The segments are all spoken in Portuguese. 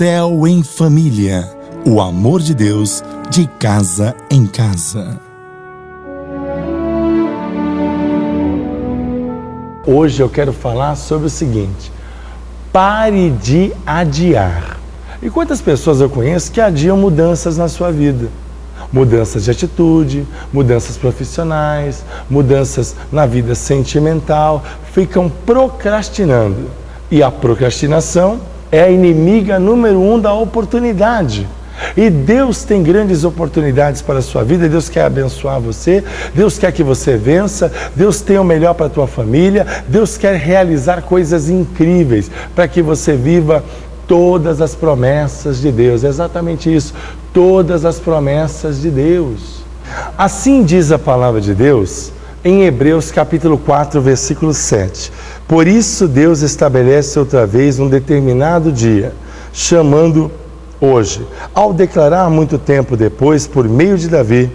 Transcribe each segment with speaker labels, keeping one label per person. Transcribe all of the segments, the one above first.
Speaker 1: Céu em Família. O amor de Deus de casa em casa.
Speaker 2: Hoje eu quero falar sobre o seguinte: pare de adiar. E quantas pessoas eu conheço que adiam mudanças na sua vida? Mudanças de atitude, mudanças profissionais, mudanças na vida sentimental, ficam procrastinando. E a procrastinação é a inimiga número um da oportunidade. E Deus tem grandes oportunidades para a sua vida, Deus quer abençoar você, Deus quer que você vença, Deus tem o melhor para a tua família, Deus quer realizar coisas incríveis para que você viva todas as promessas de Deus. É exatamente isso, todas as promessas de Deus. Assim diz a palavra de Deus em Hebreus capítulo 4, versículo 7. Por isso Deus estabelece outra vez um determinado dia, chamando hoje, ao declarar muito tempo depois, por meio de Davi,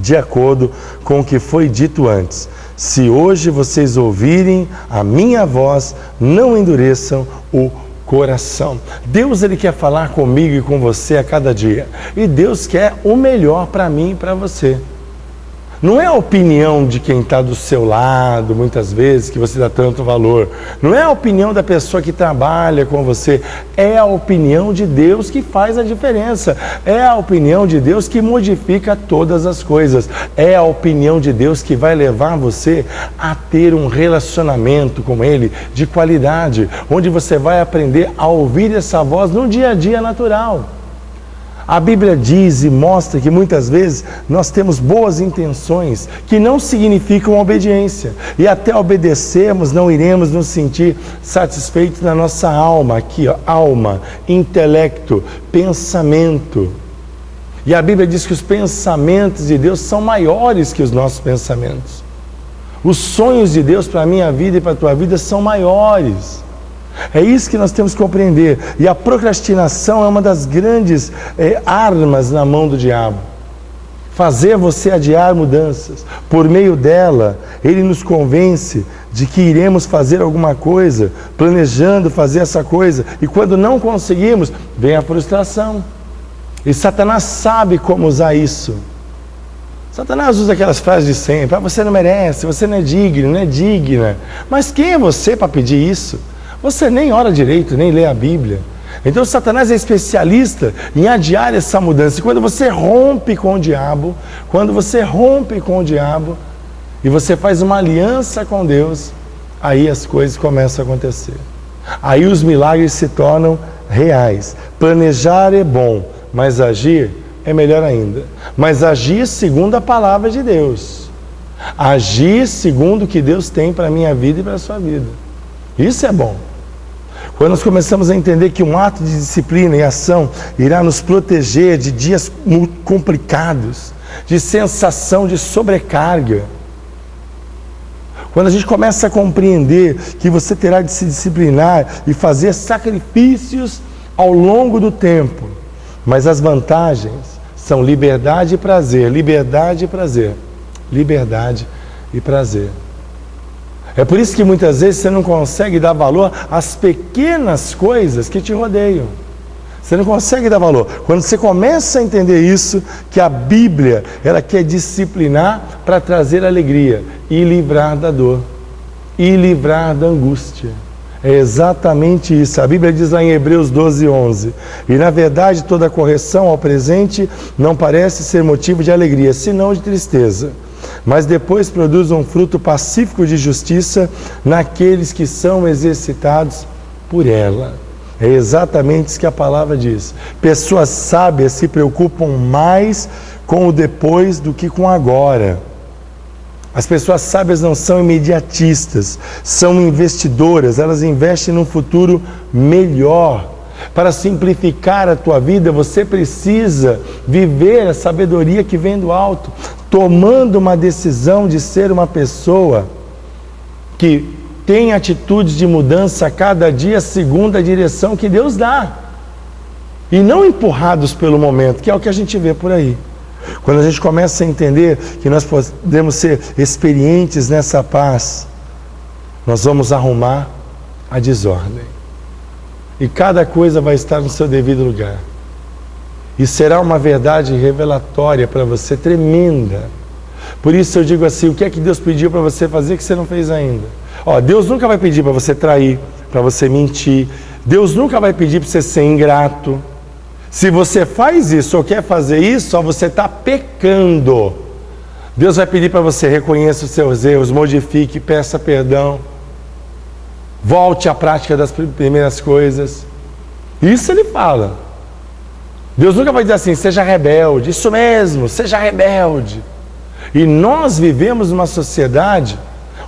Speaker 2: de acordo com o que foi dito antes: Se hoje vocês ouvirem a minha voz, não endureçam o coração. Deus ele quer falar comigo e com você a cada dia. E Deus quer o melhor para mim e para você. Não é a opinião de quem está do seu lado, muitas vezes, que você dá tanto valor. Não é a opinião da pessoa que trabalha com você. É a opinião de Deus que faz a diferença. É a opinião de Deus que modifica todas as coisas. É a opinião de Deus que vai levar você a ter um relacionamento com Ele de qualidade, onde você vai aprender a ouvir essa voz no dia a dia natural. A Bíblia diz e mostra que muitas vezes nós temos boas intenções que não significam obediência. E até obedecermos, não iremos nos sentir satisfeitos na nossa alma, aqui, ó, alma, intelecto, pensamento. E a Bíblia diz que os pensamentos de Deus são maiores que os nossos pensamentos. Os sonhos de Deus para a minha vida e para a tua vida são maiores. É isso que nós temos que compreender. E a procrastinação é uma das grandes é, armas na mão do diabo. Fazer você adiar mudanças. Por meio dela, ele nos convence de que iremos fazer alguma coisa, planejando fazer essa coisa, e quando não conseguimos, vem a frustração. E Satanás sabe como usar isso. Satanás usa aquelas frases de sempre: ah, você não merece, você não é digno, não é digna. Mas quem é você para pedir isso? Você nem ora direito, nem lê a Bíblia. Então Satanás é especialista em adiar essa mudança. E quando você rompe com o diabo, quando você rompe com o diabo e você faz uma aliança com Deus, aí as coisas começam a acontecer. Aí os milagres se tornam reais. Planejar é bom, mas agir é melhor ainda. Mas agir segundo a palavra de Deus. Agir segundo o que Deus tem para a minha vida e para a sua vida. Isso é bom. Quando nós começamos a entender que um ato de disciplina e ação irá nos proteger de dias complicados, de sensação de sobrecarga. Quando a gente começa a compreender que você terá de se disciplinar e fazer sacrifícios ao longo do tempo, mas as vantagens são liberdade e prazer, liberdade e prazer, liberdade e prazer. É por isso que muitas vezes você não consegue dar valor às pequenas coisas que te rodeiam. Você não consegue dar valor. Quando você começa a entender isso, que a Bíblia, ela quer disciplinar para trazer alegria e livrar da dor e livrar da angústia. É exatamente isso. A Bíblia diz lá em Hebreus 12, 11: E na verdade, toda correção ao presente não parece ser motivo de alegria, senão de tristeza mas depois produz um fruto pacífico de justiça naqueles que são exercitados por ela. É exatamente isso que a palavra diz. Pessoas sábias se preocupam mais com o depois do que com o agora. As pessoas sábias não são imediatistas, são investidoras, elas investem num futuro melhor. Para simplificar a tua vida, você precisa viver a sabedoria que vem do alto tomando uma decisão de ser uma pessoa que tem atitudes de mudança cada dia segundo a direção que Deus dá. E não empurrados pelo momento, que é o que a gente vê por aí. Quando a gente começa a entender que nós podemos ser experientes nessa paz, nós vamos arrumar a desordem. e cada coisa vai estar no seu devido lugar. E será uma verdade revelatória para você, tremenda. Por isso eu digo assim: o que é que Deus pediu para você fazer que você não fez ainda? Ó, Deus nunca vai pedir para você trair, para você mentir. Deus nunca vai pedir para você ser ingrato. Se você faz isso ou quer fazer isso, ó, você está pecando. Deus vai pedir para você reconheça os seus erros, modifique, peça perdão, volte à prática das primeiras coisas. Isso ele fala. Deus nunca vai dizer assim, seja rebelde. Isso mesmo, seja rebelde. E nós vivemos numa sociedade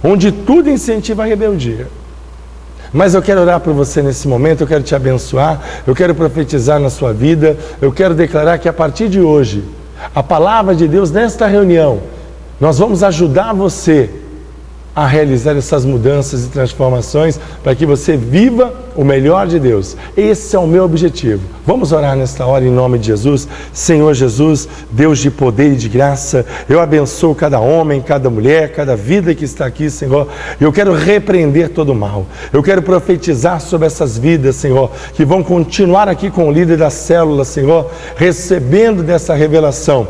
Speaker 2: onde tudo incentiva a rebeldia. Mas eu quero orar por você nesse momento, eu quero te abençoar, eu quero profetizar na sua vida, eu quero declarar que a partir de hoje, a palavra de Deus nesta reunião, nós vamos ajudar você a realizar essas mudanças e transformações para que você viva o melhor de Deus. Esse é o meu objetivo. Vamos orar nesta hora em nome de Jesus. Senhor Jesus, Deus de poder e de graça, eu abençoo cada homem, cada mulher, cada vida que está aqui, Senhor. Eu quero repreender todo o mal. Eu quero profetizar sobre essas vidas, Senhor, que vão continuar aqui com o líder da célula, Senhor, recebendo dessa revelação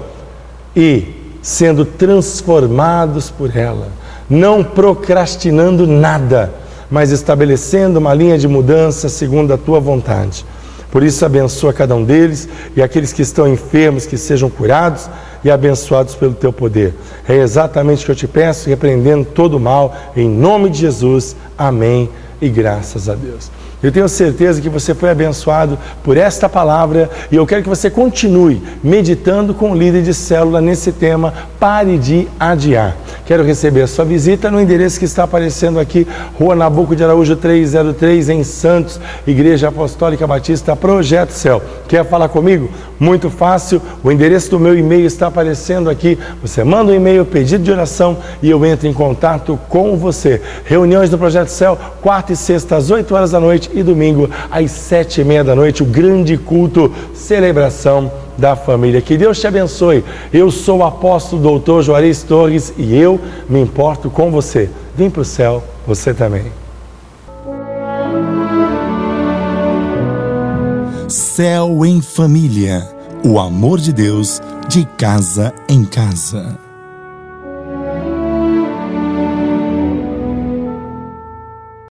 Speaker 2: e sendo transformados por ela não procrastinando nada, mas estabelecendo uma linha de mudança segundo a tua vontade. Por isso, abençoa cada um deles e aqueles que estão enfermos, que sejam curados e abençoados pelo teu poder. É exatamente o que eu te peço, repreendendo todo o mal, em nome de Jesus. Amém e graças a Deus. Eu tenho certeza que você foi abençoado por esta palavra e eu quero que você continue meditando com o líder de célula nesse tema. Pare de adiar. Quero receber a sua visita no endereço que está aparecendo aqui, Rua Nabuco de Araújo 303, em Santos, Igreja Apostólica Batista, Projeto Céu. Quer falar comigo? Muito fácil. O endereço do meu e-mail está aparecendo aqui. Você manda um e-mail, pedido de oração e eu entro em contato com você. Reuniões do Projeto Céu, quarta e sexta às 8 horas da noite e domingo às sete e meia da noite, o grande culto, celebração da família. Que Deus te abençoe. Eu sou o apóstolo doutor Juarez Torres e eu me importo com você. Vem para o céu, você também.
Speaker 1: Céu em Família. O amor de Deus de casa em casa.